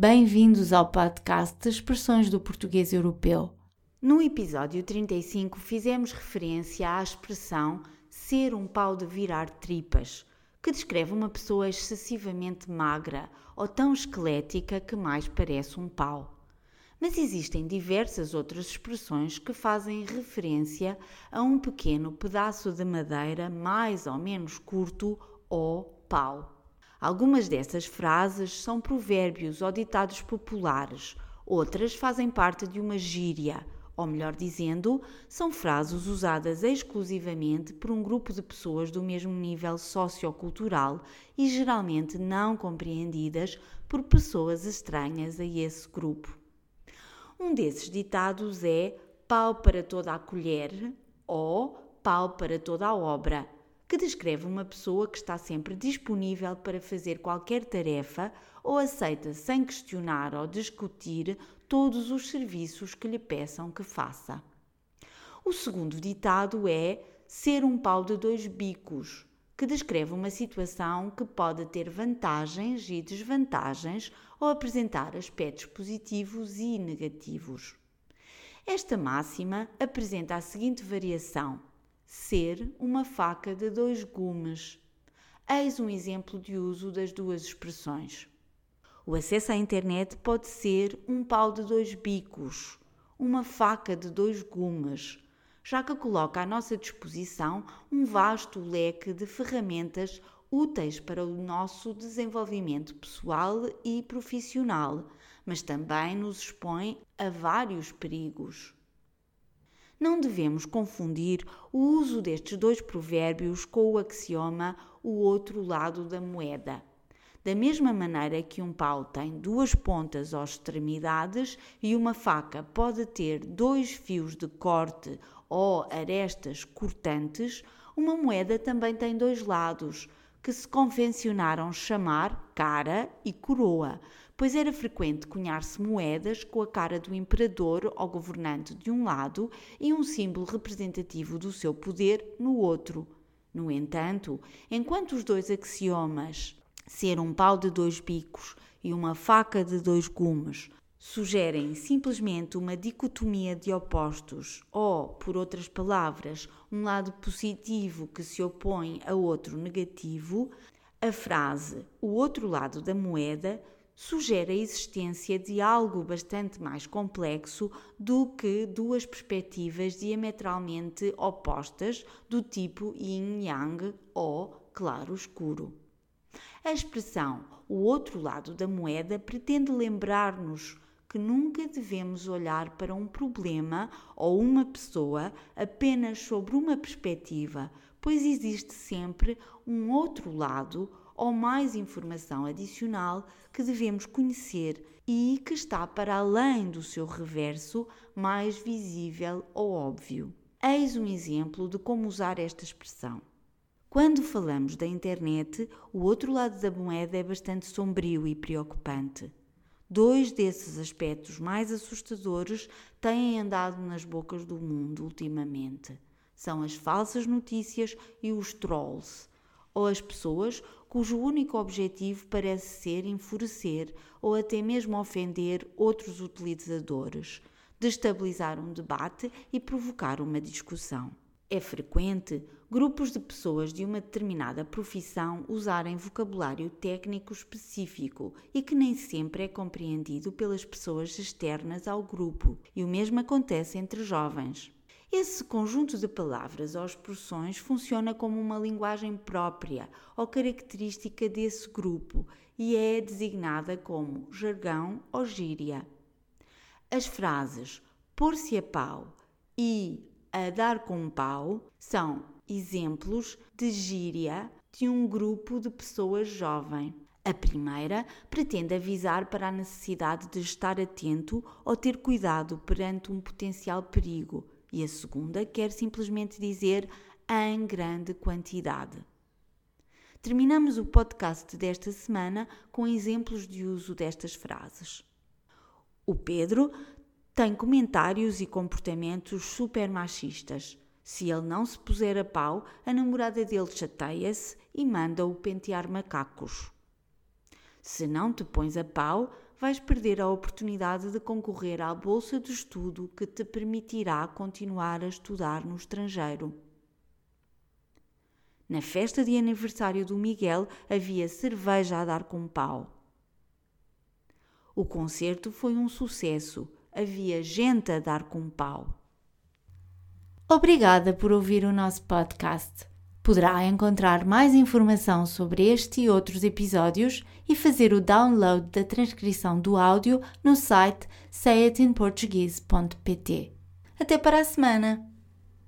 Bem-vindos ao podcast de Expressões do Português Europeu. No episódio 35 fizemos referência à expressão ser um pau de virar tripas, que descreve uma pessoa excessivamente magra ou tão esquelética que mais parece um pau. Mas existem diversas outras expressões que fazem referência a um pequeno pedaço de madeira mais ou menos curto ou pau. Algumas dessas frases são provérbios ou ditados populares, outras fazem parte de uma gíria, ou melhor dizendo, são frases usadas exclusivamente por um grupo de pessoas do mesmo nível sociocultural e geralmente não compreendidas por pessoas estranhas a esse grupo. Um desses ditados é pau para toda a colher ou pau para toda a obra, que descreve uma pessoa que está sempre disponível para fazer qualquer tarefa ou aceita sem questionar ou discutir todos os serviços que lhe peçam que faça. O segundo ditado é ser um pau de dois bicos, que descreve uma situação que pode ter vantagens e desvantagens ou apresentar aspectos positivos e negativos. Esta máxima apresenta a seguinte variação: ser uma faca de dois gumes. Eis um exemplo de uso das duas expressões. O acesso à internet pode ser um pau de dois bicos, uma faca de dois gumes já que coloca à nossa disposição um vasto leque de ferramentas úteis para o nosso desenvolvimento pessoal e profissional, mas também nos expõe a vários perigos. Não devemos confundir o uso destes dois provérbios com o axioma o outro lado da moeda. Da mesma maneira que um pau tem duas pontas ou extremidades e uma faca pode ter dois fios de corte ou arestas cortantes, uma moeda também tem dois lados, que se convencionaram chamar cara e coroa, pois era frequente cunhar-se moedas com a cara do imperador ou governante de um lado e um símbolo representativo do seu poder no outro. No entanto, enquanto os dois axiomas, ser um pau de dois bicos e uma faca de dois gumes, sugerem simplesmente uma dicotomia de opostos ou, por outras palavras, um lado positivo que se opõe a outro negativo, a frase o outro lado da moeda sugere a existência de algo bastante mais complexo do que duas perspectivas diametralmente opostas do tipo yin-yang ou claro-escuro. A expressão o outro lado da moeda pretende lembrar-nos que nunca devemos olhar para um problema ou uma pessoa apenas sobre uma perspectiva, pois existe sempre um outro lado ou mais informação adicional que devemos conhecer e que está para além do seu reverso mais visível ou óbvio. Eis um exemplo de como usar esta expressão. Quando falamos da internet, o outro lado da moeda é bastante sombrio e preocupante. Dois desses aspectos mais assustadores têm andado nas bocas do mundo ultimamente. São as falsas notícias e os trolls, ou as pessoas cujo único objetivo parece ser enfurecer ou até mesmo ofender outros utilizadores, destabilizar um debate e provocar uma discussão. É frequente grupos de pessoas de uma determinada profissão usarem vocabulário técnico específico e que nem sempre é compreendido pelas pessoas externas ao grupo, e o mesmo acontece entre jovens. Esse conjunto de palavras ou expressões funciona como uma linguagem própria ou característica desse grupo e é designada como jargão ou gíria. As frases pôr-se a pau e a dar com um pau são exemplos de gíria de um grupo de pessoas jovem. A primeira pretende avisar para a necessidade de estar atento ou ter cuidado perante um potencial perigo, e a segunda quer simplesmente dizer em grande quantidade. Terminamos o podcast desta semana com exemplos de uso destas frases. O Pedro tem comentários e comportamentos super machistas. Se ele não se puser a pau, a namorada dele chateia-se e manda-o pentear macacos. Se não te pões a pau, vais perder a oportunidade de concorrer à bolsa de estudo que te permitirá continuar a estudar no estrangeiro. Na festa de aniversário do Miguel havia cerveja a dar com pau. O concerto foi um sucesso, havia gente a dar com pau. Obrigada por ouvir o nosso podcast. Poderá encontrar mais informação sobre este e outros episódios e fazer o download da transcrição do áudio no site sayitinportuguese.pt. Até para a semana!